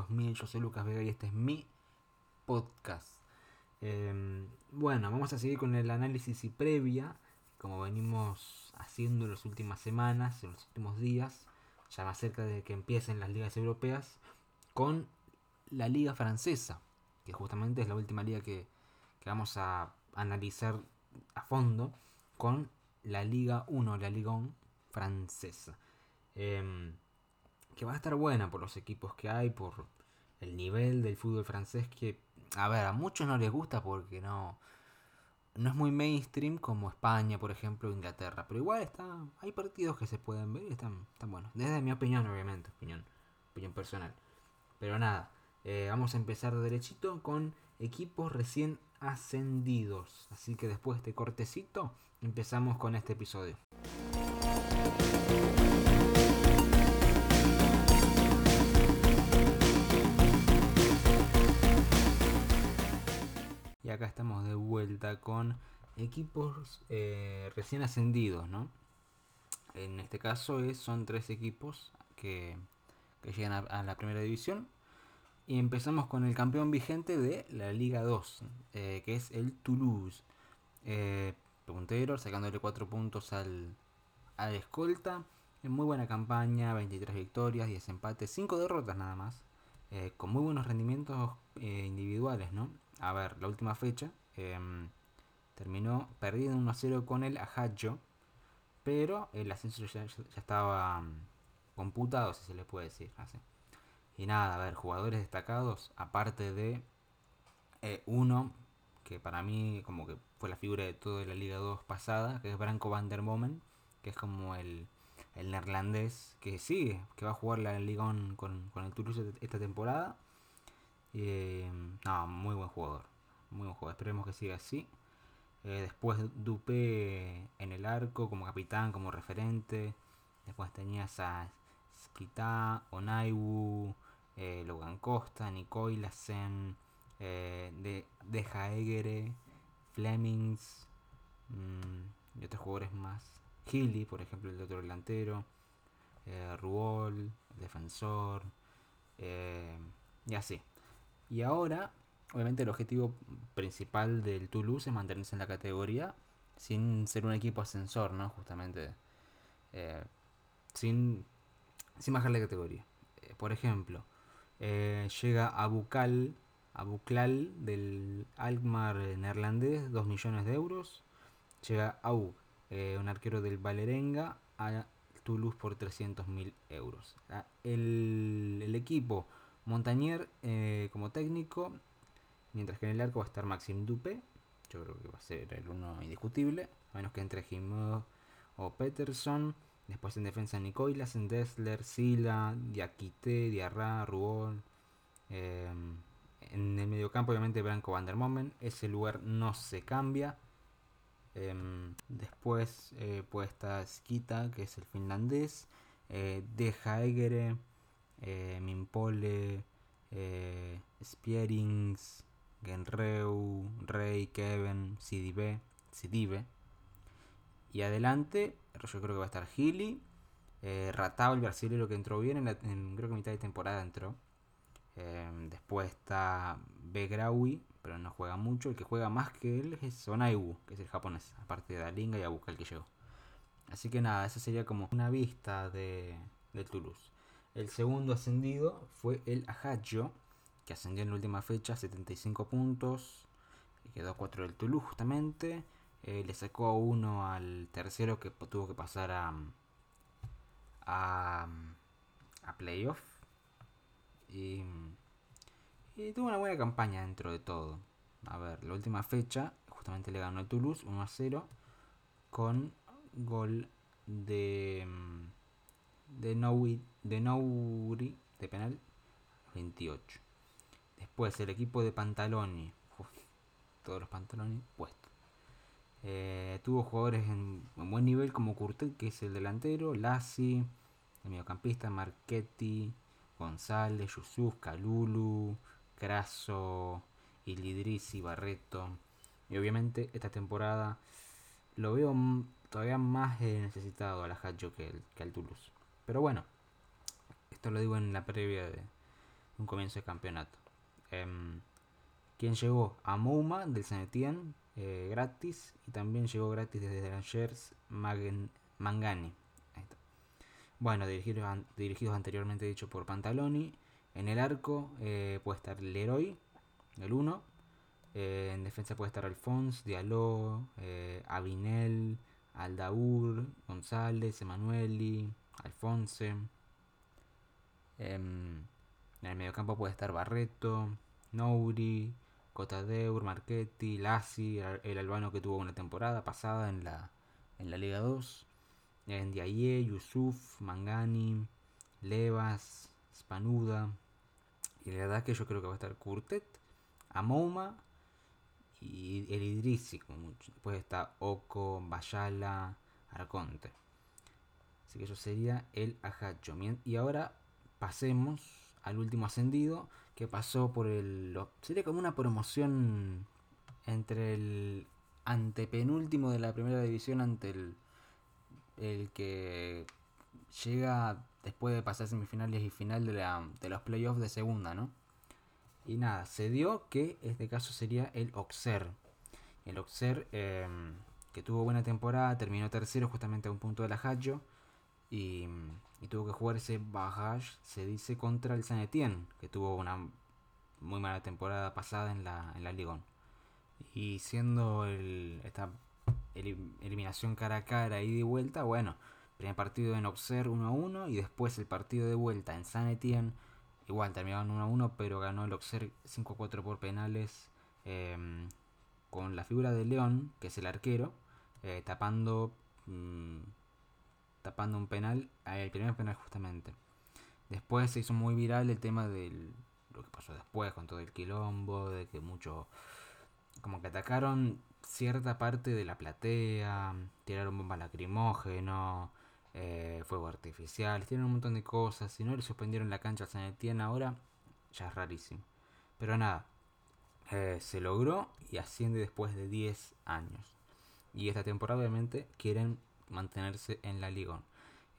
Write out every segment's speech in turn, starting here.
2000. Yo soy Lucas Vega y este es mi podcast. Em, bueno, vamos a seguir con el análisis y previa, como venimos haciendo en las últimas semanas, en los últimos días, ya más cerca de que empiecen las ligas europeas, con la liga francesa, que justamente es la última liga que, vamos a analizar a fondo, con la Liga 1, la Liga 1 francesa. Em, que va a estar buena por los equipos que hay, por el nivel del fútbol francés que, a ver, a muchos no les gusta porque no, no es muy mainstream como España, por ejemplo, Inglaterra. Pero igual está, hay partidos que se pueden ver y están, están buenos. Desde mi opinión, obviamente, opinión, opinión personal. Pero nada, eh, vamos a empezar derechito con equipos recién ascendidos. Así que después de este cortecito, empezamos con este episodio. Acá estamos de vuelta con equipos eh, recién ascendidos, ¿no? En este caso es, son tres equipos que, llegan a, la primera división. Y empezamos con el campeón vigente de la Liga 2, eh, que es el Toulouse. Eh, puntero, sacándole 4 puntos al, al escolta. Muy buena campaña, 23 victorias, 10 empates, 5 derrotas nada más. Con muy buenos rendimientos eh, individuales, ¿no? A ver, la última fecha em, terminó perdiendo 1 0 con el Ajajo, pero el ascenso ya, estaba mm, computado, si se le puede decir. Y nada, a ver, jugadores destacados, aparte de eh, uno que para mí como que fue la figura de toda la Liga 2 pasada, que es Branco van der Momen, que es como el, el neerlandés que sigue, que va a jugar la Liga con, con el Toulouse esta temporada. Eh, no, muy buen jugador, muy buen jugador, esperemos que siga así. Eh, después Dupé en el arco como capitán, como referente. Después tenías a Skita, Onaiwu, eh, Logan Costa, Lassen eh, de, de Jaegere, Flemings mm, y otros jugadores más. Healy, por ejemplo, el otro delantero. Eh, Ruol, defensor. Y así. Y ahora, obviamente, el objetivo principal del Toulouse es mantenerse en la categoría sin ser un equipo ascensor, ¿no? Justamente. Eh, sin, sin bajar la categoría. por ejemplo, llega a Bucal a Buklal del Alkmaar neerlandés, 2 millones de euros. Llega Aug, eh, un arquero del Valerenga, a Toulouse por 300 mil euros. Ah, el, equipo Montañer eh, como técnico, mientras que en el arco va a estar Maxime Dupé. Yo creo que va a ser el uno indiscutible, a menos que entre Jimbo o Peterson. Después en defensa Nicolas, Dessler, Sila, Diakite, Diarra, Rubón. Eh, en el mediocampo, obviamente, Branco Van der Momen. Ese lugar no se cambia. Em, después eh, puede estar Skita, que es el finlandés. Eh, De Jaegere, eh, Mimpole, eh, Spierings, Genreu, Rey, Kevin, Sidibe, Sidibe. Y adelante, yo creo que va a estar Gili. Eh, el brasileño que entró bien, en, creo que mitad de temporada entró. Em, después está Begraui, pero no juega mucho. El que juega más que él es Sonaiwu, que es el japonés, aparte de Dalinga y Abuka el que llegó. Así que nada, esa sería como una vista de, del Toulouse. El segundo ascendido fue el Ajaccio, que ascendió en la última fecha, 75 puntos. Y quedó 4 del Toulouse justamente. Eh, le sacó uno al tercero que tuvo que pasar a, a, a playoff y, tuvo una buena campaña dentro de todo. A ver, la última fecha, justamente le ganó el Toulouse 1 a 0 con gol de de Nouri de, Nouri, de penal 28. Después el equipo de Pantaloni, todos los pantalones puestos. Eh, tuvo jugadores en, buen nivel como Curtet, que es el delantero, Lassi, el mediocampista, Marchetti, González, Yusuf, Calulu, Craso, Ilidrisi, Barreto. Y obviamente esta temporada lo veo todavía más necesitado a la Hacho que, que al Toulouse. Pero bueno, Esto lo digo en la previa de un comienzo de campeonato. Em, quien llegó a Mouma del Sanetien eh, gratis y también llegó gratis desde Rangers Mangani. Bueno, dirigidos, anteriormente dicho por Pantaloni. En el arco eh, puede estar Leroy, el 1. Eh, en defensa puede estar Alphonse, Diallo, eh, Abinel, Aldaur, González, Emanueli, Alfonse. Em, en el mediocampo puede estar Barreto, Nouri, Cotadeur, Marchetti, Lassi, el, albano que tuvo una temporada pasada en la, en la Liga 2. En Diaye, Yusuf, Mangani, Levas, Spanuda. Y la verdad que yo creo que va a estar Kurtet, Amouma y el Idrisi. Después está Oko, Bayala, Arconte. Así que eso sería el Ajacho. Y ahora pasemos al último ascendido que pasó por el... Sería como una promoción entre el antepenúltimo de la primera división ante el, el que llega después de pasar semifinales y final de, la, de los playoffs de segunda, ¿no? Y nada, se dio que este caso sería el Oxer. El Oxer, em, que tuvo buena temporada, terminó tercero justamente a un punto de la. Y, tuvo que jugar ese barrage, se dice, contra el San Etienne, que tuvo una muy mala temporada pasada en la, en la Ligón. Y siendo el, esta eliminación cara a cara y de vuelta, bueno, primer partido en Auxerre 1 a 1 y después el partido de vuelta en San Etienne Igual terminaron 1 a 1, pero ganó el Auxerre 5 a 4 por penales. Em, con la figura de León, que es el arquero, eh, tapando, mm, tapando un penal, el primer penal justamente. Después se hizo muy viral el tema de lo que pasó después con todo el quilombo, de que mucho, como que atacaron cierta parte de la platea, tiraron bomba lacrimógeno, eh, fuego artificial, tienen un montón de cosas. Si no le suspendieron la cancha a San Etienne ahora, ya es rarísimo. Pero nada, eh, se logró y asciende después de 10 años. Y esta temporada obviamente quieren mantenerse en la Liga.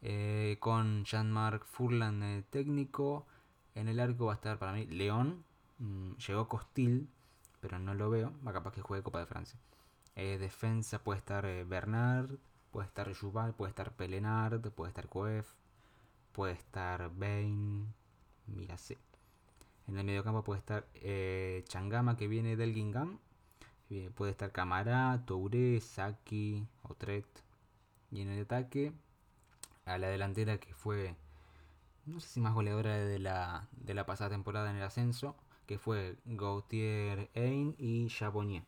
Eh, con Jean-Marc Furlan técnico. En el arco va a estar para mí León. Mm, llegó Costil, pero no lo veo. Va capaz que juegue Copa de Francia. defensa puede estar Bernard. Puede estar Yuval, puede estar Pelenard, puede estar Coef, puede estar Bain, mira, sí. En el mediocampo puede estar eh, Changama que viene del Gingam. Eh, puede estar Camara, Touré, Saki, Otret. Y en el ataque, a la delantera que fue, no sé si más goleadora de la, de la pasada temporada en el ascenso, que fue Gautier Ain y Chabonnier.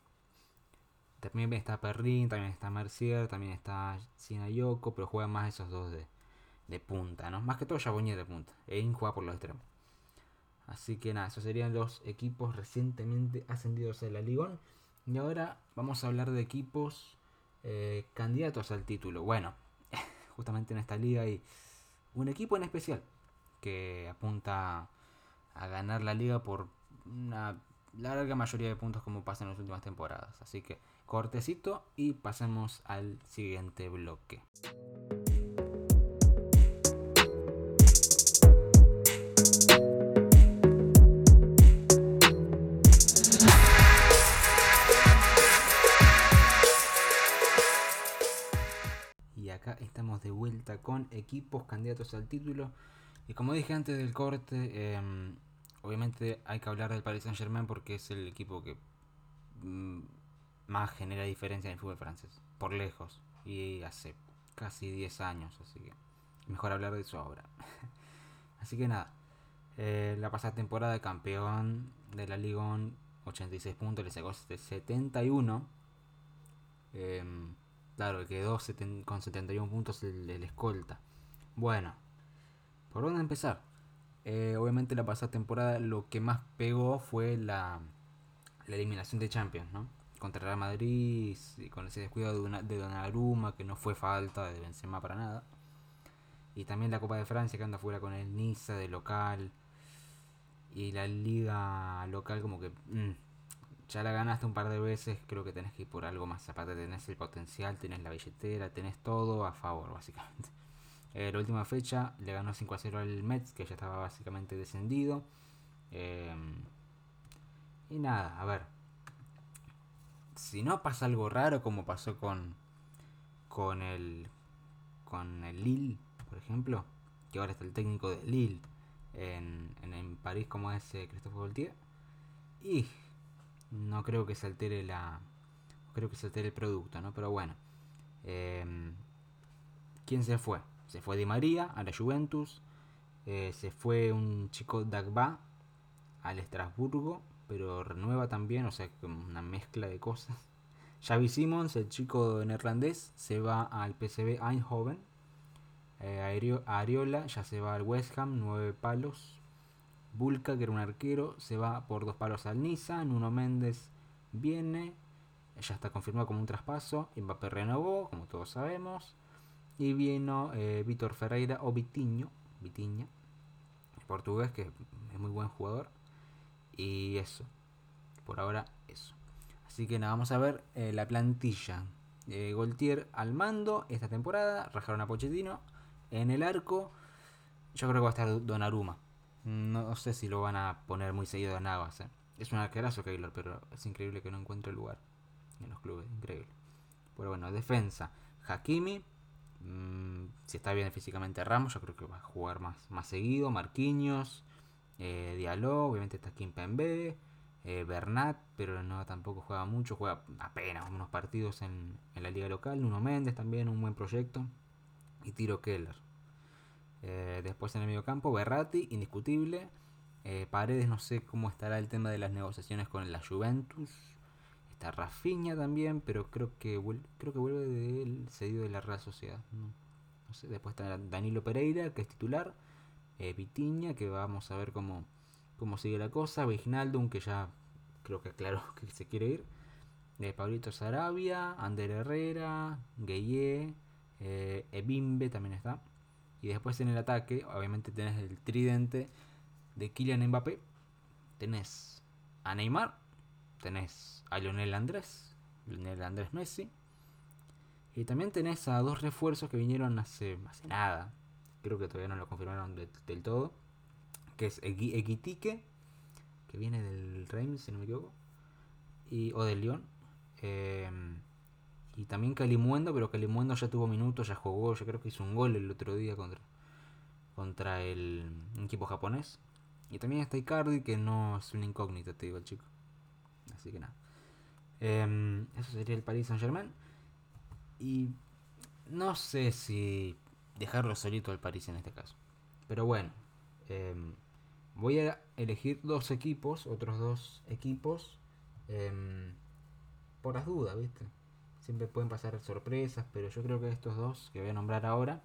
También está Perrin, también está Mercier, también está Sinayoko, pero juegan más esos dos de, punta, ¿no? Más que todo Jabonier de punta. Ein juega por los extremos. Así que nada, esos serían los equipos recientemente ascendidos a la Ligón. Y ahora vamos a hablar de equipos eh, candidatos al título. Bueno, justamente en esta liga hay un equipo en especial que apunta a ganar la liga por una larga mayoría de puntos como pasa en las últimas temporadas. Así que cortecito y pasemos al siguiente bloque. Con equipos candidatos al título. Y como dije antes del corte, em, obviamente hay que hablar del Paris Saint Germain porque es el equipo que mm, más genera diferencia en el fútbol francés, por lejos, y hace casi 10 años, así que mejor hablar de eso ahora. así que nada, eh, la pasada temporada campeón de la Liga 86 puntos, le sacó 71. Eh, claro, quedó con 71 puntos el, escolta. Bueno, ¿por dónde empezar? Eh, obviamente la pasada temporada lo que más pegó fue la, la eliminación de Champions, ¿no? contra Real Madrid con ese descuido de, una, de Donnarumma que no fue falta de Benzema para nada. Y también la Copa de Francia que anda fuera con el Niza de local. Y la liga local como que mm, ya la ganaste un par de veces, creo que tenés que ir por algo más. Aparte tenés el potencial, tenés la billetera, tenés todo a favor básicamente. Eh, la última fecha le ganó 5 a 0 al Mets, que ya estaba básicamente descendido. Eh, y nada, a ver. Si no pasa algo raro como pasó con con el con el Lille, por ejemplo, que ahora está el técnico de Lille en, en, París como es eh, Christophe Gaultier. Y no creo que se altere la creo que se altere el producto, ¿no? Pero bueno. Em, ¿Quién se fue? Se fue Di María a la Juventus. Eh, se fue un chico Dagba al Estrasburgo, pero renueva también, o sea, una mezcla de cosas. Xavi Simons, el chico neerlandés, se va al PSV Eindhoven. Eh, Ariola ya se va al West Ham, nueve palos. Bulka, que era un arquero, se va por dos palos al Niza. Nuno Méndez viene, ya está confirmado como un traspaso. Mbappé renovó, como todos sabemos. Y vino eh, Víctor Ferreira o Vitiño, Vitiña, portugués, que es muy buen jugador. Y eso, por ahora eso. Así que nada, vamos a ver eh, la plantilla. Eh, Goltier al mando esta temporada, rajaron a Pochettino. En el arco, yo creo que va a estar Donnarumma. No sé si lo van a poner muy seguido a Navas. ¿eh? Es un arquerazo Keylor, pero es increíble que no encuentre lugar en los clubes. Increíble. Pero bueno, defensa. Hakimi. Mm, si está bien físicamente Ramos, yo creo que va a jugar más, más seguido. Marquinhos. Eh, Diallo. Obviamente está Kimpembe. Eh, Bernat, pero no tampoco juega mucho. Juega apenas unos partidos en, en la liga local. Nuno Méndez también, un buen proyecto. Y Tiro Keller. Eh, después en el medio campo, Berratti, indiscutible. Eh, Paredes, no sé cómo estará el tema de las negociaciones con la Juventus. Está Rafinha también, pero creo que creo que vuelve del cedido de la Real Sociedad. No, sé. Después está Danilo Pereira, que es titular. Eh, Vitiña, que vamos a ver cómo, cómo sigue la cosa. Vignaldum, que ya creo que aclaró que se quiere ir. Eh, Pablito Sarabia, Ander Herrera, Gueye, eh, Ebimbe también está. Y después en el ataque, obviamente tenés el tridente de Kylian Mbappé. Tenés a Neymar. Tenés a Lionel Andrés. Lionel Andrés Messi. Y también tenés a dos refuerzos que vinieron hace, hace nada. Creo que todavía no lo confirmaron del todo. Que es Equitique. Que viene del Reims, si no me equivoco. O del Lyon. Eh, y también Calimuendo, pero Calimuendo ya tuvo minutos, ya jugó, yo creo que hizo un gol el otro día contra, contra el equipo japonés. Y también está Icardi, que no es una incógnita, te digo el chico. Así que nada. Em, eso sería el Paris Saint Germain. Y no sé si dejarlo solito al París en este caso. Pero bueno, em, voy a elegir dos equipos, otros dos equipos, em, por las dudas, ¿viste? Siempre pueden pasar sorpresas, pero yo creo que estos dos que voy a nombrar ahora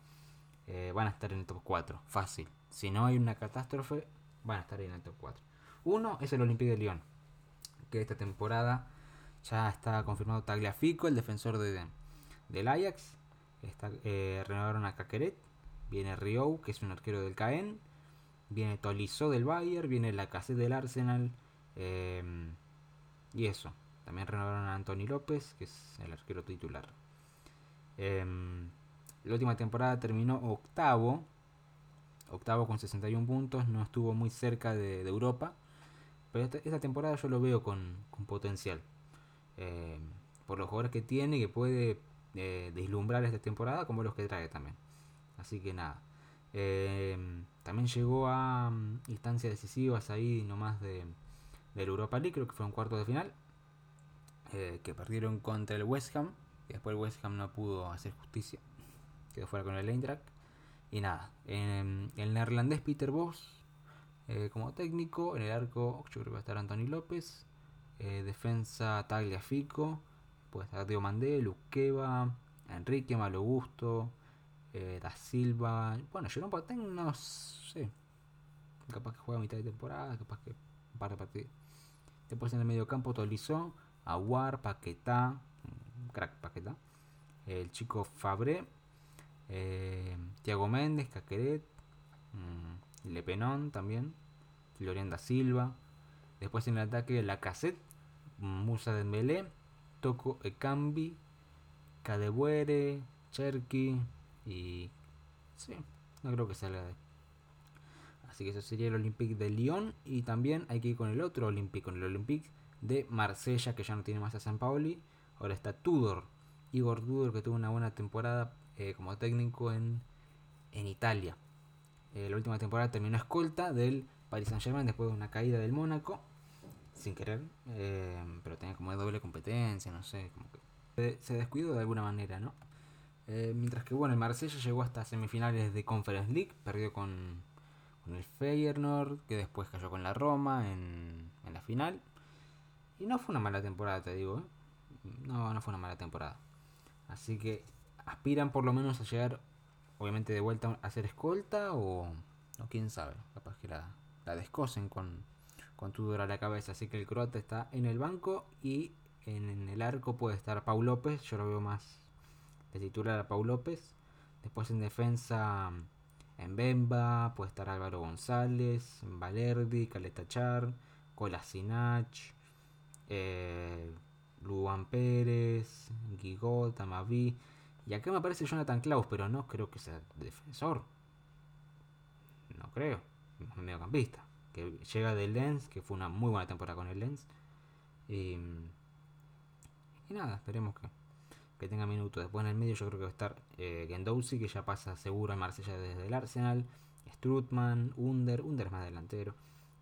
eh, van a estar en el top 4. Fácil. Si no hay una catástrofe, van a estar en el top 4. Uno es el Olympique de Lyon, que esta temporada ya está confirmado Tagliafico, el defensor de, del Ajax. Está, eh, renovaron a Caqueret. Viene Rio, que es un arquero del Caen. Viene Tolisso del Bayern. Viene la Lacazette del Arsenal. Eh, y eso. También renovaron a Anthony López, que es el arquero titular. Em, la última temporada terminó octavo. Octavo con 61 puntos. No estuvo muy cerca de, Europa. Pero esta, temporada yo lo veo con, potencial. Em, por los jugadores que tiene que puede eh, deslumbrar esta temporada como los que trae también. Así que nada. Em, también llegó a mm, instancias decisivas ahí nomás de, del Europa League. Creo que fue un cuarto de final. Eh, que perdieron contra el West Ham. Y después el West Ham no pudo hacer justicia. Quedó fuera con el Eintracht. Y nada, el neerlandés Peter Bos eh, como técnico. En el arco yo creo que va a estar Anthony López. Eh, defensa Tagliafico. Puede estar Dio Mandé, Luqueva, Enrique Malogusto, eh, Da Silva. Bueno, Jerome Boateng no sé. Capaz que juega mitad de temporada, capaz que un par de partidos. Después en el medio campo Tolizón. Aguar, Paquetá, crack Paquetá, el chico Fabré, eh, Tiago Méndez, Caqueret, mm, Lepenón también, Florian da Silva. Después en el ataque la cassette, Musa Dembélé, Toco Ekambi, Cadebuere, Cherky y Sí, no creo que salga de Así que eso sería el Olympique de Lyon. Y también hay que ir con el otro Olympique, con el Olympique de Marsella, que ya no tiene más a San Paoli. Ahora está Tudor, Igor Tudor, que tuvo una buena temporada eh, como técnico en, en Italia. Eh, la última temporada terminó escolta del Paris Saint Germain después de una caída del Mónaco, sin querer, eh, pero tenía como doble competencia, no sé, como que se descuidó de alguna manera, ¿no? mientras que bueno, el Marsella llegó hasta semifinales de Conference League, perdió con, con el Feyenoord, que después cayó con la Roma en, en la final. Y no fue una mala temporada, te digo. ¿eh? No, no fue una mala temporada. Así que aspiran por lo menos a llegar, obviamente, de vuelta a ser escolta o, o quién sabe. Capaz que la, la descosen con, con Tudor a la cabeza. Así que el croata está en el banco y en, el arco puede estar Pau López. Yo lo veo más de titular a Pau López. Después en defensa en Bemba, puede estar Álvaro González, Valerdi, Caletachar, Colasinach, eh, Luan Pérez, Guigot, Amaví. Y acá me aparece Jonathan Klaus, pero no creo que sea defensor. No creo. Mediocampista. Que llega del Lens, que fue una muy buena temporada con el Lens. Y, nada, esperemos que, que, tenga minutos. Después en el medio yo creo que va a estar eh, Gendouzi, que ya pasa seguro a Marsella desde el Arsenal. Strutman, Under, Under es más delantero.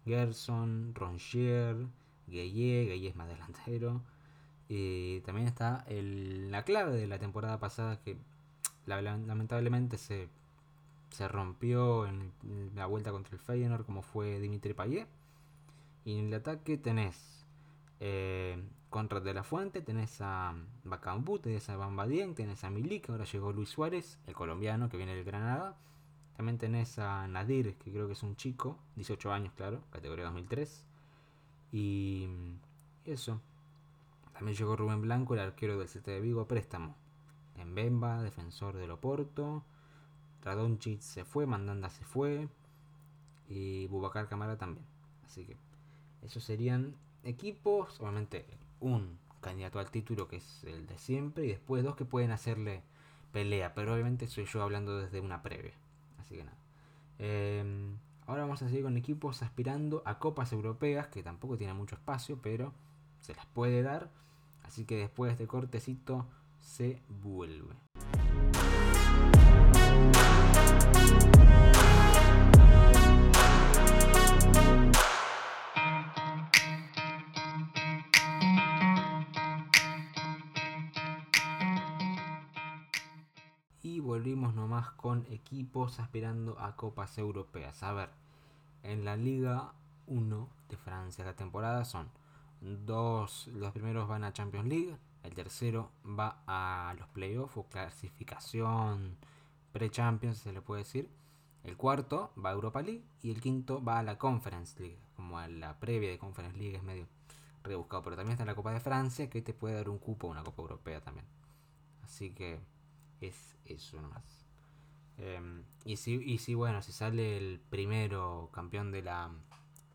Gerson, Rongier, Gueye, Gueye es más delantero. Y también está el, la clave de la temporada pasada que lamentablemente se, se rompió en, la vuelta contra el Feyenoord como fue Dimitri Payet. Y en el ataque tenés eh, Conrad de la Fuente, tenés a Bacambú, tenés a Bambadien, tenés a Milik, ahora llegó Luis Suárez, el colombiano que viene del Granada. También tenés a Nadir, que creo que es un chico, 18 años, claro, categoría 2003. Y eso. También llegó Rubén Blanco, el arquero del CT de Vigo, préstamo. En Bemba, defensor del Oporto. Radonchit se fue, Mandanda se fue. Y Bubacar Camara también. Así que esos serían equipos. Obviamente un candidato al título que es el de siempre. Y después dos que pueden hacerle pelea. Pero obviamente soy yo hablando desde una previa. Así que nada. Eh, Ahora vamos a seguir con equipos aspirando a copas europeas, que tampoco tienen mucho espacio, pero se las puede dar. Así que después de este cortecito se vuelve. Nomás con equipos aspirando a copas europeas. A ver, en la Liga 1 de Francia la temporada son dos, los primeros van a Champions League, el tercero va a los playoffs o clasificación pre-Champions se le puede decir. El cuarto va a Europa League y el quinto va a la Conference League, como a la previa de Conference League es medio rebuscado, pero también está la Copa de Francia que te puede dar un cupo a una Copa Europea también. Así que es eso nomás. Em, y, si, y si, bueno, si sale el primero campeón de la,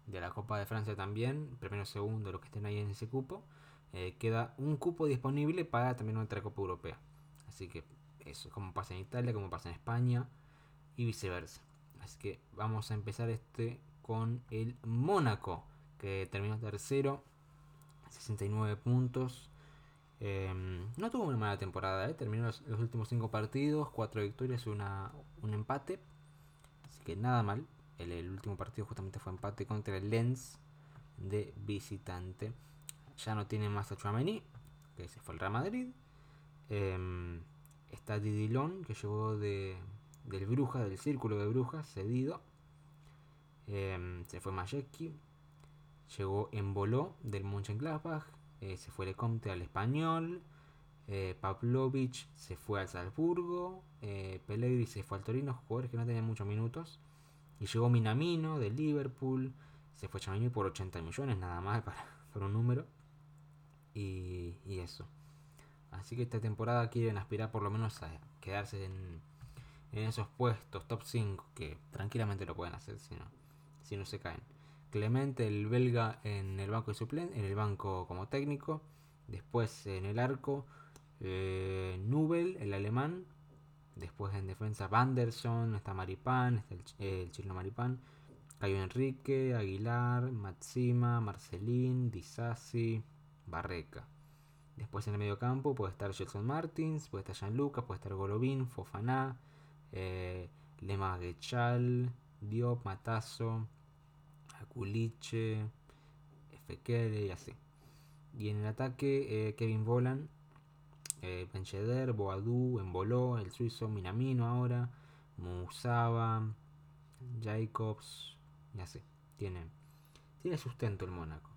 de la Copa de Francia también, primero, segundo, los que estén ahí en ese cupo, eh, queda un cupo disponible para también otra Copa Europea. Así que eso, como pasa en Italia, como pasa en España y viceversa. Así que vamos a empezar este con el Mónaco, que terminó tercero, 69 puntos. Em, no tuvo una mala temporada, ¿eh? terminó los, últimos 5 partidos, 4 victorias y un empate. Así que nada mal. El, último partido justamente fue empate contra el Lens de visitante. Ya no tiene más a Chouameni, que se fue al Real Madrid. Em, está Didilon, que llegó de, del Bruja, del Círculo de Brujas, cedido. Em, se fue Majewski. Llegó en Boló del Mönchengladbach eh, se fue Lecomte al Español, eh, Pavlovich se fue al Salzburgo, eh, se fue al Torino, jugadores que no tenían muchos minutos, y llegó Minamino del Liverpool, se fue Chamini por 80 millones nada más para, por un número, y, eso. Así que esta temporada quieren aspirar por lo menos a quedarse en, en esos puestos top 5, que tranquilamente lo pueden hacer si no, si no se caen. Clemente, el belga, en el banco de suplente, en el banco como técnico. Después en el arco, eh, Nubel, el alemán. Después en defensa Vanderson, está Maripán, está el, chileno Maripán, Cayo Enrique, Aguilar, Matsima, Marcelín, Disasi, Barreca. Después en el medio campo puede estar Gelson Martins, puede estar Gianluca, puede estar Golovin, Fofaná, eh, Lema Gechal, Diop, Matazo, Aculiche, Fekele y así. Y en el ataque eh, Kevin Bolan, eh, Boadu, Boadú, Emboló, el suizo Minamino ahora, Musaba, Jacobs y así. Tiene, tiene sustento el Mónaco.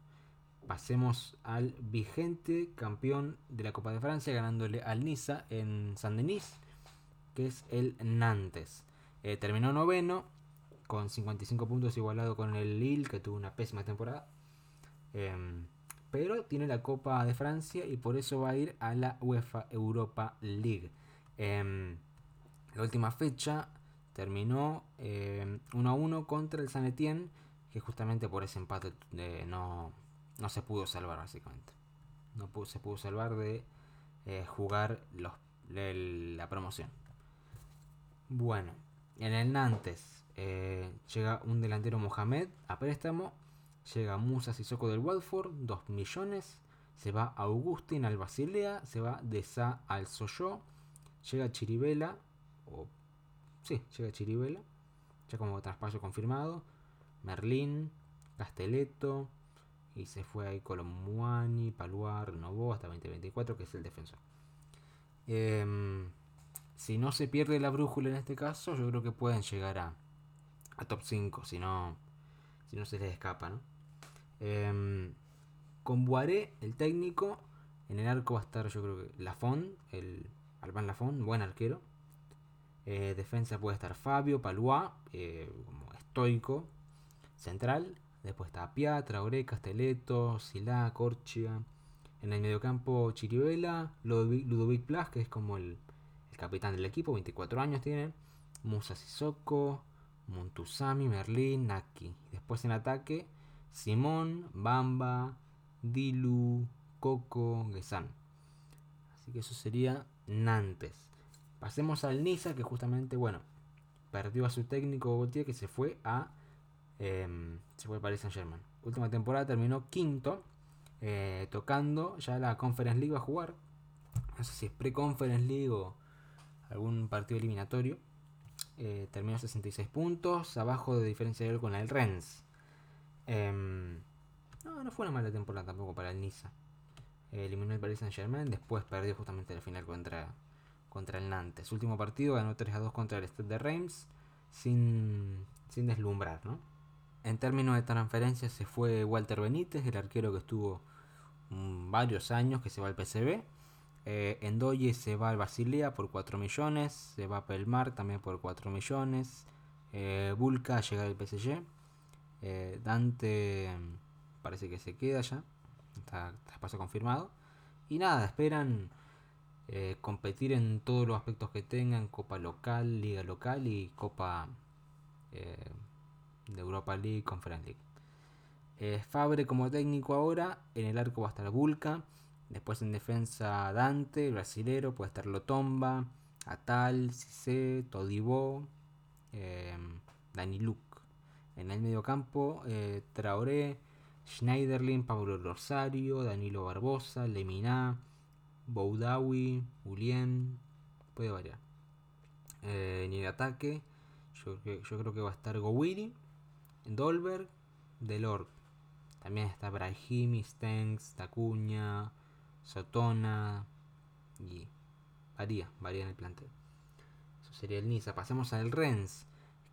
Pasemos al vigente campeón de la Copa de Francia ganándole al Niza en Saint-Denis, que es el Nantes. Eh, terminó noveno con 55 puntos igualado con el Lille que tuvo una pésima temporada. Em, pero tiene la Copa de Francia y por eso va a ir a la UEFA Europa League. Em, la última fecha terminó 1 em, a 1 contra el San Etienne, que justamente por ese empate no, no, se pudo salvar básicamente. No se pudo salvar de eh, jugar los, la promoción. Bueno, en el Nantes eh, llega un delantero Mohamed a préstamo Llega Musa Sissoko del Watford, 2 millones. Se va Augustin al Basilea. Se va de Sa al Soyo. Llega Chiribela. Sí, llega Chiribela. Ya como traspaso confirmado. Merlín. Casteleto. Y se fue ahí Colomuani, Paluar, renovó hasta 2024, que es el defensor. Em, si no se pierde la brújula en este caso, yo creo que pueden llegar a, a top 5, si no, si no se les escapa, ¿no? Eh, con Boaré, el técnico. En el arco va a estar, yo creo que Lafon, el Alban Lafon, buen arquero. Eh, defensa puede estar Fabio, Palois, eh, como estoico, central. Después está Pia, Traoré, Casteleto, Silá, Corchia. En el mediocampo Chiribela, Ludovic, Plas, que es como el, capitán del equipo, 24 años tiene. Musa Sissoko, Montusami, Merlin, Naki. Después en ataque, Simón, Bamba, Dilu, Coco, Gesan. Así que eso sería Nantes. Pasemos al Niza, que justamente, bueno, perdió a su técnico Gautier, que se fue a. Em, se fue a Paris Saint Germain. Última temporada terminó quinto, eh, tocando ya la Conference League a jugar. No sé si es pre-Conference League o algún partido eliminatorio. Eh, terminó 66 puntos, abajo de diferencia de con el Rennes. Em, no, no fue una mala temporada tampoco para el Niza. eliminó el Paris Saint Germain, después perdió justamente la final contra, contra el Nantes. Su último partido ganó 3 a 2 contra el Stade de Reims sin, sin deslumbrar. En términos de transferencias se fue Walter Benítez, el arquero que estuvo mm, varios años, que se va al PCB. Eh, Endoye se va al Basilea por 4 millones. Se va a Pelmar también por 4 millones. Eh, llega al PSG. Eh, Dante mm, parece que se queda ya. Está paso confirmado. Y nada, esperan eh, competir en todos los aspectos que tengan. Copa local, liga local y Copa eh, de Europa League, Conference League. Fabre como técnico ahora. En el arco va a estar Vulca. Después en defensa Dante, el brasilero. Puede estar Lotomba, Atal, Cissé, Todibo, Dani Luke. En el mediocampo, eh, Traoré, Schneiderlin, Pablo Rosario, Danilo Barbosa, Lemina, Boudawi, Julien, puede variar. Eh, en el ataque, yo, creo que va a estar Gowiri, Dolberg, Delor. También está Brahimi, Stengs, Tacuña, Sotona y varía, varía en el plantel. Eso sería el Niza. Pasemos al Rennes,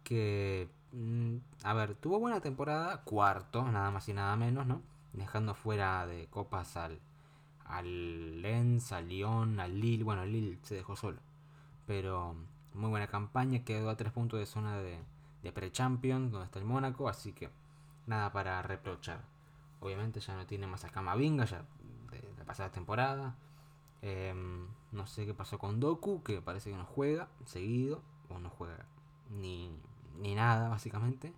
que Mm, a ver, tuvo buena temporada, cuarto, nada más y nada menos, ¿no? Dejando fuera de copas al, al Lens, al Lyon, al Lille. Bueno, el Lille se dejó solo. Pero muy buena campaña, quedó a tres puntos de zona de, de pre-champion, donde está el Mónaco, así que nada para reprochar. Obviamente ya no tiene más a Camavinga, ya la pasada temporada. Em, no sé qué pasó con Doku, que parece que no juega seguido, o no juega ni ni nada, básicamente.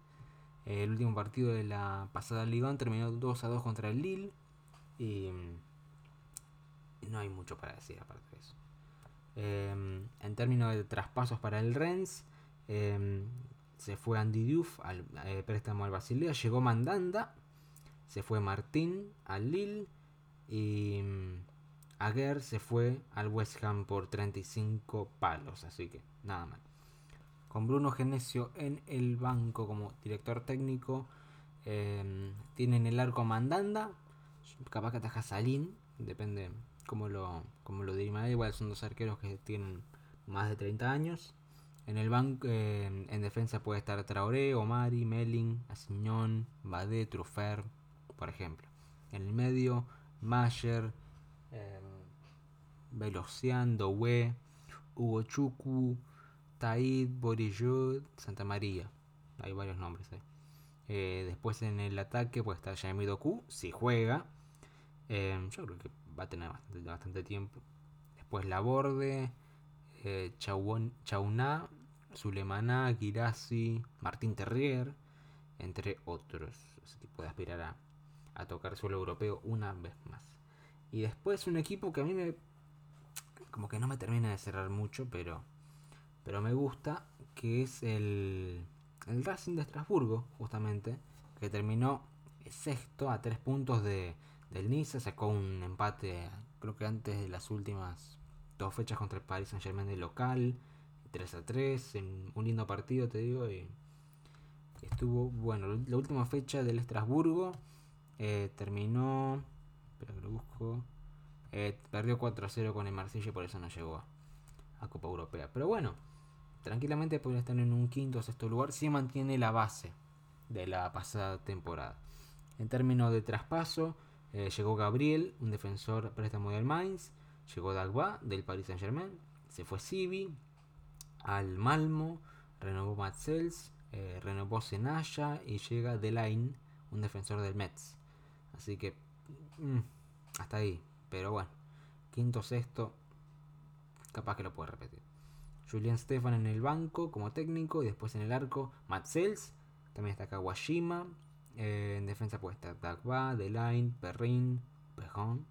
El último partido de la pasada Liga terminó 2 a 2 contra el Lille. Y no hay mucho para decir aparte de eso. Em, en términos de traspasos para el Rennes, em, se fue Andy Diouf al eh, préstamo al Basilea, llegó Mandanda, se fue Martín al Lille y mm, Aguer se fue al West Ham por 35 palos, así que nada mal. Con Bruno Genesio en el banco como director técnico, em, tienen el arco Mandanda, capaz que ataja Salín, depende cómo lo, cómo lo dirima. Igual son dos arqueros que tienen más de 30 años. En el banco, eh, en defensa puede estar Traoré, Omari, Melling, Asiñón, Badé, Trufer, por ejemplo. En el medio, Mayer, eh, Velocian, Doué, Hugo Chuku, Taid, Borillot, Santa María. Hay varios nombres ahí. Eh, después en el ataque puede estar Jaime Doku, si juega. Eh, yo creo que va a tener bastante, tiempo. Después Laborde, eh, Chauná, Zulemaná, Girassi, Martín Terrier, entre otros. Así que puede aspirar a, a tocar suelo europeo una vez más. Y después un equipo que a mí me. como que no me termina de cerrar mucho, pero. pero me gusta, que es el. el Racing de Estrasburgo, justamente, que terminó sexto a tres puntos de, del Niza, sacó un empate, creo que antes de las últimas dos fechas contra el Paris Saint Germain de local, 3 a 3, en un lindo partido, te digo, y estuvo bueno. La última fecha del Estrasburgo eh, terminó, espera que lo busco, eh, perdió 4 a 0 con el Marsella, por eso no llegó a, Copa Europea. Pero bueno, tranquilamente podría estar en un quinto o sexto lugar si mantiene la base de la pasada temporada. En términos de traspaso, eh, llegó Gabriel, un defensor préstamo del Mainz. Llegó Dagba del Paris Saint Germain. Se fue Sibi al Malmo. Renovó Matzels. Eh, renovó Senaya. Y llega Delaine, un defensor del Metz. Así que mm, hasta ahí. Pero bueno, quinto, sexto. Capaz que lo puede repetir. Julian Stefan en el banco como técnico. Y después en el arco, Matzels. También está Kawashima. Eh, en defensa puede estar Dagba, Delaine, Perrin, Perron,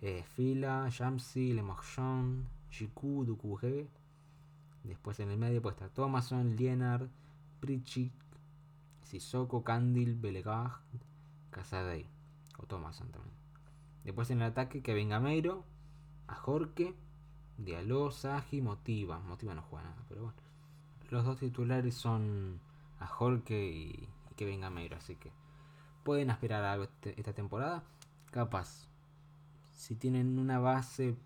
eh, Fila, Jamsi, Lemorchon, Jiku, Dukuge. Después en el medio puede estar Thomason, Lienard, Pritchik, Sissoko, Candil, Belegard, Casadei. Thomason también. Después en el ataque que venga Meiro, a Jorge, Diallo, Saji, Motiva. Motiva no juega nada, pero bueno. Los dos titulares son a Jorge y, y que venga Meiro, así que pueden aspirar a algo este, esta temporada. Capaz, si tienen una base,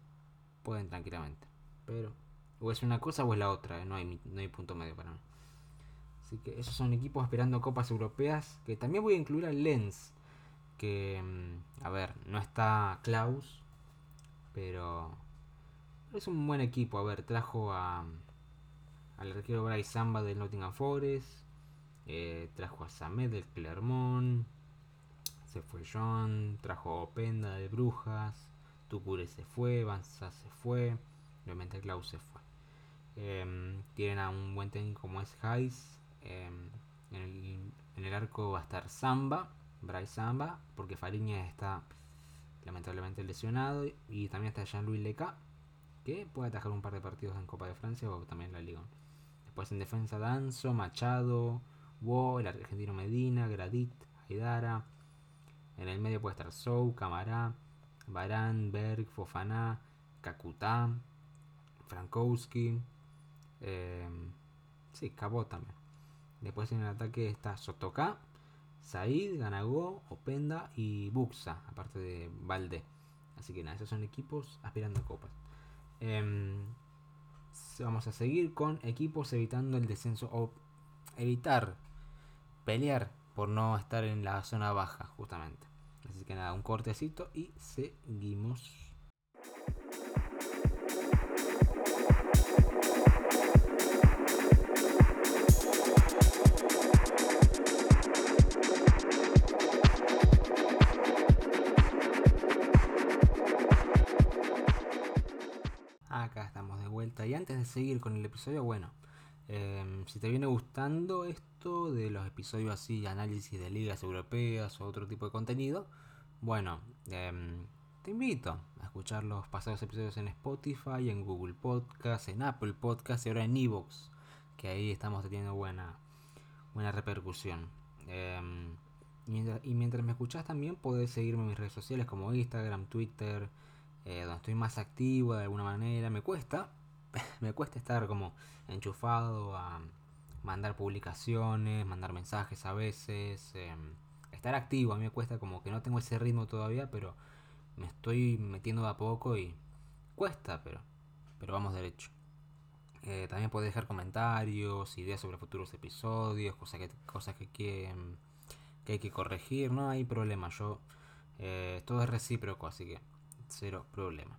pueden tranquilamente. Pero o es una cosa o es la otra, ¿eh? no, hay, no hay punto medio para mí. Así que esos son equipos esperando copas europeas. Que también voy a incluir al Lens. Mm, a ver, no está Klaus. Pero es un buen equipo. A ver, trajo a, al arquero Bryce Samba del Nottingham Forest. Eh, trajo a Samed del Clermont se fue John, trajo Openda de Brujas, Tukure se fue, Banza se fue, obviamente Klaus se fue. Em, tienen a un buen técnico como es Heiss. Em, en, el, arco va a estar Samba, Bryce Samba, porque Fariña está lamentablemente lesionado. Y también está Jean-Louis Leca, que puede atajar un par de partidos en Copa de Francia o también en la Liga. Después en defensa Danzo, Machado, Wo, el argentino Medina, Gradit, Aidara, en el medio puede estar Sou, Camará, Barán, Berg, Fofana, Kakuta, Frankowski. Eh, sí, Cabot también. Después en el ataque está Sotoka, Said, Ganagó, Openda y Buxa, aparte de Valde. Así que nada, esos son equipos aspirando a copas. Em, vamos a seguir con equipos evitando el descenso o evitar pelear por no estar en la zona baja, justamente. Así que nada, un cortecito y seguimos. Y antes de seguir con el episodio, bueno, Em, si te viene gustando esto de los episodios así, análisis de ligas europeas o otro tipo de contenido, bueno, em, te invito a escuchar los pasados episodios en Spotify, en Google Podcast, en Apple Podcast y ahora en Evox, que ahí estamos teniendo buena, buena repercusión. Em, y, mientras, me escuchás también podés seguirme en mis redes sociales como Instagram, Twitter, eh, donde estoy más activo de alguna manera. Me cuesta, me cuesta estar como enchufado a mandar publicaciones, mandar mensajes a veces, em, estar activo. A mí me cuesta como que no tengo ese ritmo todavía, pero me estoy metiendo de a poco y cuesta, pero, pero vamos derecho. Eh, también podés dejar comentarios, ideas sobre futuros episodios, cosas que, cosas que quieren que hay que corregir, no hay problema. Yo eh, todo es recíproco, así que cero problema.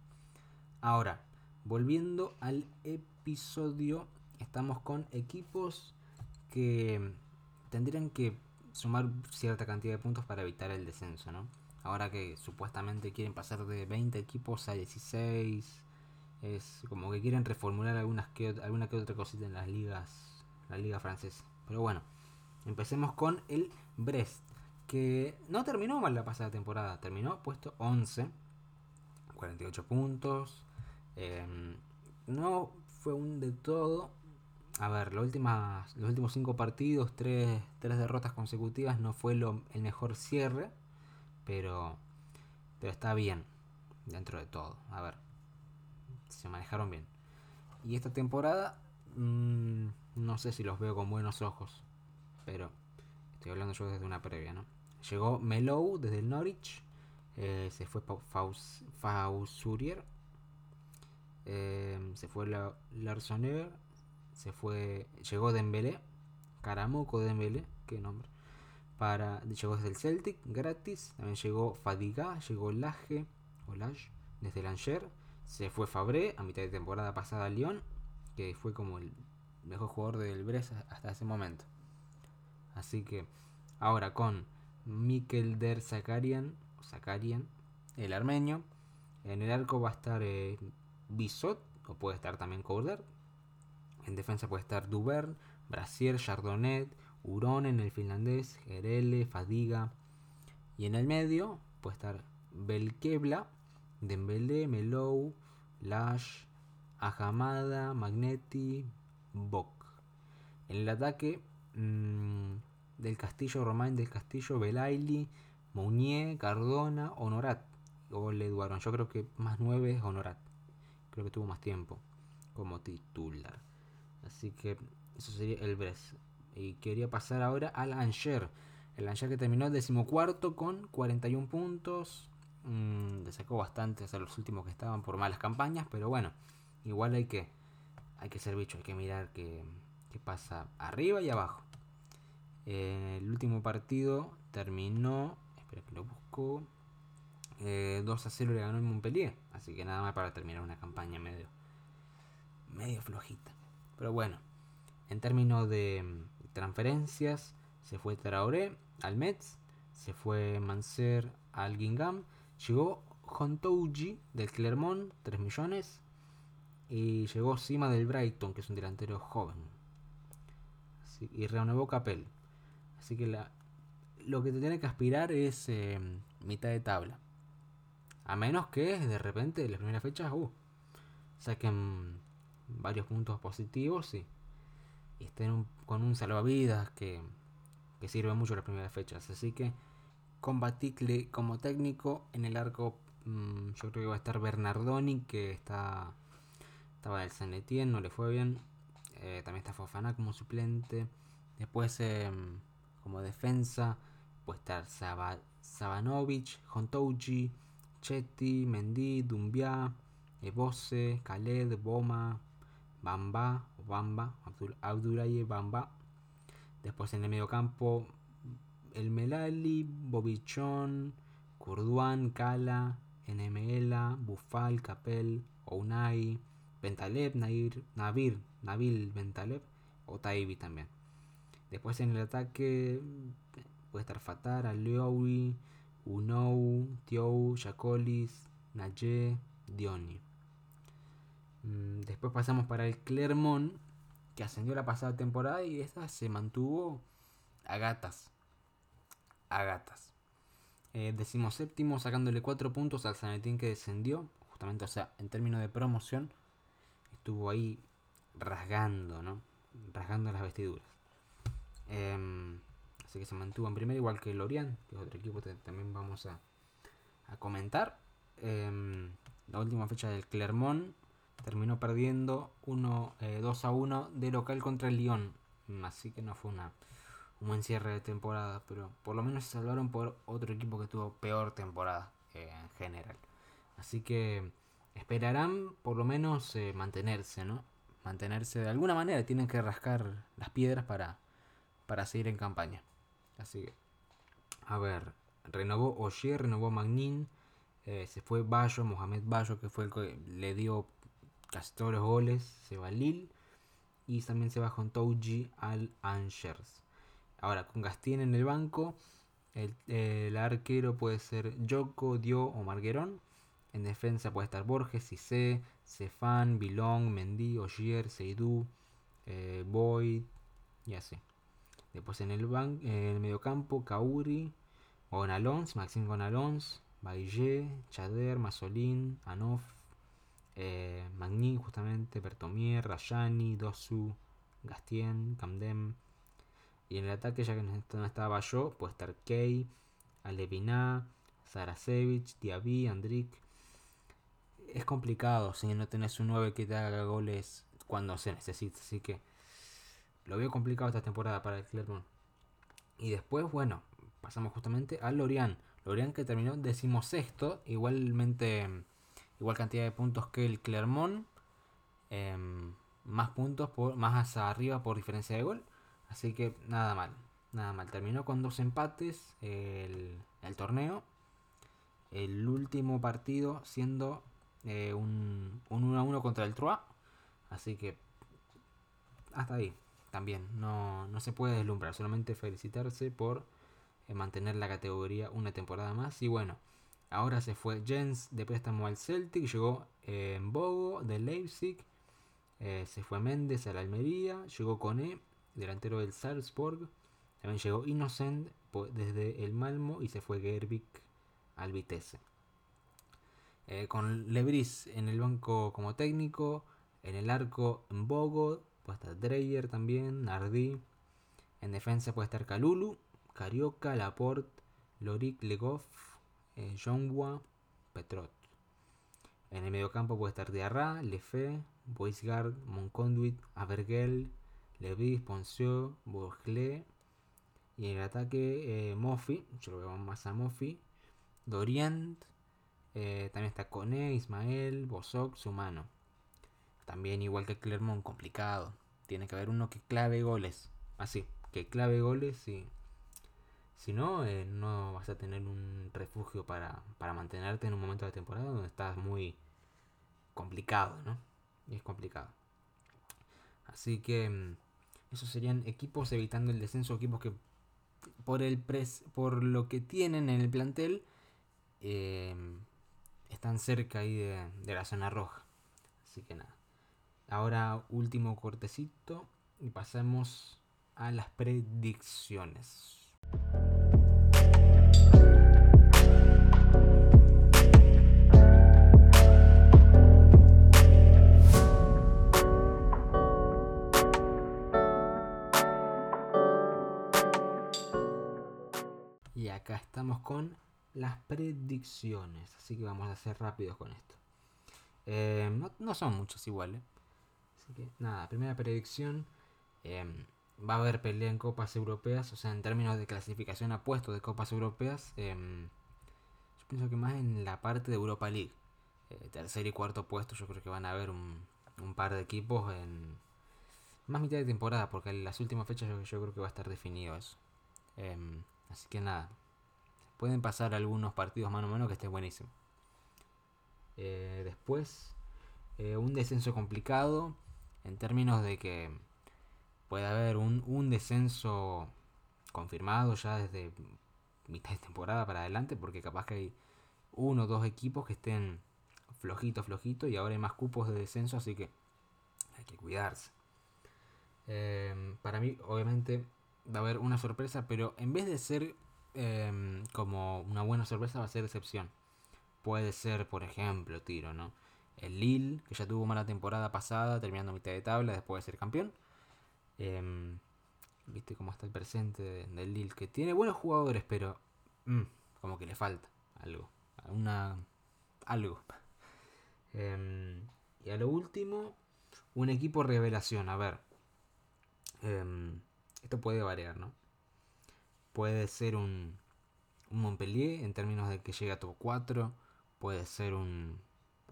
Ahora, volviendo al episodio, estamos con equipos que tendrían que sumar cierta cantidad de puntos para evitar el descenso, ¿no? Ahora que supuestamente quieren pasar de 20 equipos a 16, es como que quieren reformular algunas que, alguna que otra cosita en las ligas, la liga francesa. Pero bueno, Empecemos con el Brest, que no terminó mal la pasada temporada, terminó puesto 11, 48 puntos. Em, no fue un de todo. A ver, los últimos 5 partidos, 3, derrotas consecutivas, no fue lo, el mejor cierre, pero, pero está bien dentro de todo. A ver, se manejaron bien. Y esta temporada, mm, no sé si los veo con buenos ojos pero estoy hablando yo desde una previa, ¿no? Llegó Melou desde el Norwich, eh, se fue Fausurier, eh, se fue la, Larsoner, se fue, llegó Dembélé, Caramoco Dembélé, qué nombre, para, llegó desde el Celtic, gratis, también llegó Fadiga, llegó Laje, o Lage, desde el Angers, se fue Fabré a mitad de temporada pasada a Lyon, que fue como el mejor jugador del Brest hasta ese momento. Así que ahora con Mikel Der Zakarian, Zakarian, el armenio. En el arco va a estar eh, Bisot, o puede estar también Couder. En defensa puede estar Duvern, Brasier, Chardonnay, Uronen, el finlandés, Gerele, Fadiga. Y en el medio puede estar Belkebla, Dembélé, Melou, Lash, Ahamada, Magnetti, Bok. En el ataque Mm, del Castillo Román del Castillo, Belaili, Mounier, Cardona, Honorat. O Eduardo. Yo creo que más nueve es Honorat. Creo que tuvo más tiempo como titular. Así que eso sería el Brest. Y quería pasar ahora al Angers. El Angers que terminó decimocuarto con 41 puntos. Mm, le sacó bastante a los últimos que estaban por malas campañas. Pero bueno, igual hay que, hay que ser bicho. Hay que mirar qué, qué pasa arriba y abajo el último partido terminó, espera que lo busco, 2 eh, a 0 le ganó el Montpellier. Así que nada más para terminar una campaña medio, medio flojita. Pero bueno, en términos de mm, transferencias, se fue Traoré al Metz, se fue Manser al Gingham, llegó Hontouji del Clermont, 3 millones, y llegó Sima del Brighton, que es un delantero joven. y renovó Capel. Así que lo que te tiene que aspirar es eh, mitad de tabla. A menos que de repente en las primeras fechas uh, saquen varios puntos positivos y, estén con un salvavidas que, que sirve mucho en las primeras fechas. Así que con como técnico en el arco mm, yo creo que va a estar Bernardoni que está estaba en el San Etienne, no le fue bien. Eh, también está Fofana como suplente. Después em, como defensa puede estar Sabanovic, Hontouji, Chetty, Mendy, Dumbia, Ebose, Khaled, Boma, Bamba, Bamba, Abdulaye Bamba. Después en el medio campo, El Melali, Bobichon, Kurduan, Kala, Enemela, Bufal, Capel, Ounai, Bentaleb, Nair, Navir, Nabil Bentaleb o también. Después en el ataque puede estar Fatar, Alioui, Unou, Tiou, Jacolis, Naye, Dioni. Mm, después pasamos para el Clermont, que ascendió la pasada temporada y esta se mantuvo a gatas. A gatas. eh, decimoséptimo sacándole 4 puntos al Sanetín que descendió. Justamente, o sea, en términos de promoción, estuvo ahí rasgando, ¿no? Rasgando las vestiduras. Em, así que se mantuvo en primera, igual que Lorient, que es otro equipo que también vamos a, comentar. Em, la última fecha del Clermont terminó perdiendo 1, 2 eh, a 1 de local contra el Lyon. Así que no fue una, un buen cierre de temporada, pero por lo menos se salvaron por otro equipo que tuvo peor temporada eh, en general. Así que esperarán por lo menos eh, mantenerse, ¿no? Mantenerse de alguna manera, tienen que rascar las piedras para, para seguir en campaña. Así que, a ver, renovó Ogier, renovó Magnin, eh, se fue Bayo, Mohamed Bayo, que fue el que le dio casi todos los goles, se va Lille. Y también se va con Touji al Angers. Ahora, con Gastien en el banco, el, arquero puede ser Yoko, Dio o Marguerón. En defensa puede estar Borges, Cissé, Cefán, Bilong, Mendy, Ogier, Seydou, eh, Boyd y así. Después en el, ban en el mediocampo, Kauri, Gonalons, Maxime Gonalons, Baillet, Chader, Masolín, Anof, eh, Magny justamente, Bertomier, Rayani, Dosu, Gastien, Camdem. Y en el ataque, ya que no estaba yo, puede estar Kei, Alevina, Sarasevich, Diaby, Andrik. Es complicado si no tenés un 9 que te haga goles cuando se necesita. Así que lo veo complicado esta temporada para el Clermont. Y después, bueno, pasamos justamente al Lorient. Lorient que terminó decimosexto, igualmente, igual cantidad de puntos que el Clermont. Em, más puntos, por, más hacia arriba por diferencia de gol. Así que nada mal, nada mal. Terminó con dos empates el, torneo. El último partido siendo eh, un, un 1 a 1 contra el Troyes. Así que hasta ahí también. No, no se puede deslumbrar, solamente felicitarse por mantener la categoría una temporada más. Y bueno, ahora se fue Jens de préstamo al Celtic, llegó en eh, Bogo de Leipzig, eh, se fue Méndez a la Almería, llegó Cone, delantero del Salzburg, también llegó Innocent desde el Malmo y se fue Gerbik al Vitesse. Eh, con Lebris en el banco como técnico, en el arco en Bogo, puede estar Dreyer también, Nardi. En defensa puede estar Kalulu, Carioca, Laporte, Loric, Legoff, eh, Petrot. En el mediocampo puede estar Diarra, Lefe, Boisgard, Monconduit, Avergel, Levis, Poncio, Bourglet. Y en el ataque eh, Mofi, yo lo veo más a Mofi, Doriant, eh, también está Cone, Ismael, Bosok, Sumano. También igual que Clermont, complicado. Tiene que haber uno que clave goles. Así, que clave goles y si no, eh, no vas a tener un refugio para, mantenerte en un momento de temporada donde estás muy complicado, ¿no? Y es complicado. Así que mm, esos serían equipos evitando el descenso, equipos que por el pres, por lo que tienen en el plantel em, están cerca ahí de, de la zona roja. Así que nada. Ahora último cortecito y pasamos a las predicciones. Y acá estamos con las predicciones, así que vamos a ser rápidos con esto. Eh, no, son muchos iguales. Así que nada, primera predicción. Em, va a haber pelea en copas europeas, o sea, en términos de clasificación a puestos de copas europeas, em, yo pienso que más en la parte de Europa League. Eh, tercer y cuarto puesto, yo creo que van a haber un, par de equipos en más mitad de temporada, porque en las últimas fechas yo, creo que va a estar definido eso. Em, así que nada, pueden pasar algunos partidos mano a mano que esté buenísimo. Eh, después, eh, un descenso complicado en términos de que puede haber un, descenso confirmado ya desde mitad de temporada para adelante, porque capaz que hay uno o dos equipos que estén flojito, flojito, y ahora hay más cupos de descenso, así que hay que cuidarse. Em, para mí, obviamente, va a haber una sorpresa, pero en vez de ser em, como una buena sorpresa va a ser excepción. Puede ser, por ejemplo, tiro, ¿no? El Lille, que ya tuvo mala temporada pasada, terminando mitad de tabla después de ser campeón. Em, Viste cómo está el presente del Lille, que tiene buenos jugadores, pero mm, como que le falta algo. Una, algo. Em, y a lo último, un equipo revelación. A ver, em, esto puede variar, ¿no? Puede ser un, un Montpellier en términos de que llegue a top 4. Puede ser un,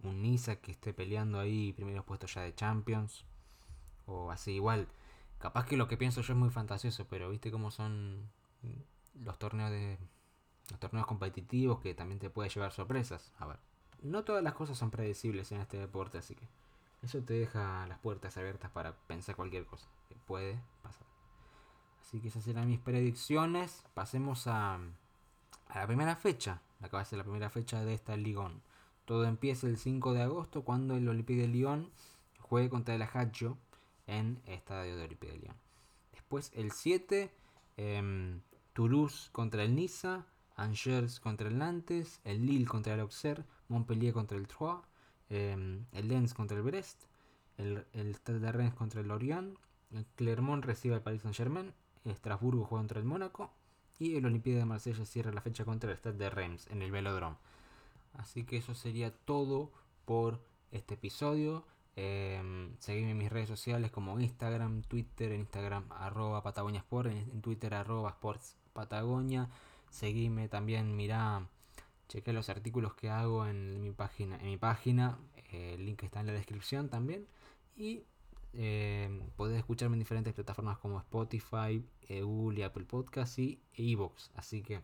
un Niza que esté peleando ahí primeros puestos ya de Champions. O así, igual. Capaz que lo que pienso yo es muy fantasioso, pero viste cómo son los torneos de. los torneos competitivos que también te puede llevar sorpresas. A ver. No todas las cosas son predecibles en este deporte, así que eso te deja las puertas abiertas para pensar cualquier cosa que puede pasar. Así que esas eran mis predicciones. Pasemos a, a la primera fecha. Acaba de ser la primera fecha de esta Ligón. Todo empieza el 5 de agosto cuando el Olympique de Lyon juegue contra el Ajaccio en Estadio de Olympique de Lyon. Después el 7, em, Toulouse contra el Niza, Angers contra el Nantes, el Lille contra el Auxerre, Montpellier contra el Troyes, em, el Lens contra el Brest, el, Stade de Rennes contra el Lorient, Clermont recibe al Paris Saint Germain, Estrasburgo juega contra el Mónaco y el Olympique de Marsella cierra la fecha contra el Stade de Reims en el Velodrome. Así que eso sería todo por este episodio. Eh, seguime en mis redes sociales como Instagram, Twitter, en Instagram arroba Patagonia Sport, en, Twitter arroba Sports Patagonia. Seguime también, mirá, cheque los artículos que hago en mi página. En mi página, eh, el link está en la descripción también. Y eh, podés escucharme en diferentes plataformas como Spotify, Google y Apple Podcast y Evox. Así que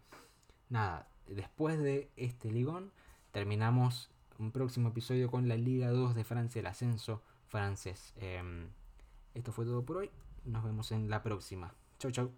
nada, después de este ligón terminamos un próximo episodio con la Liga 2 de Francia, el ascenso francés. Em, esto fue todo por hoy. Nos vemos en la próxima. Chau, chau.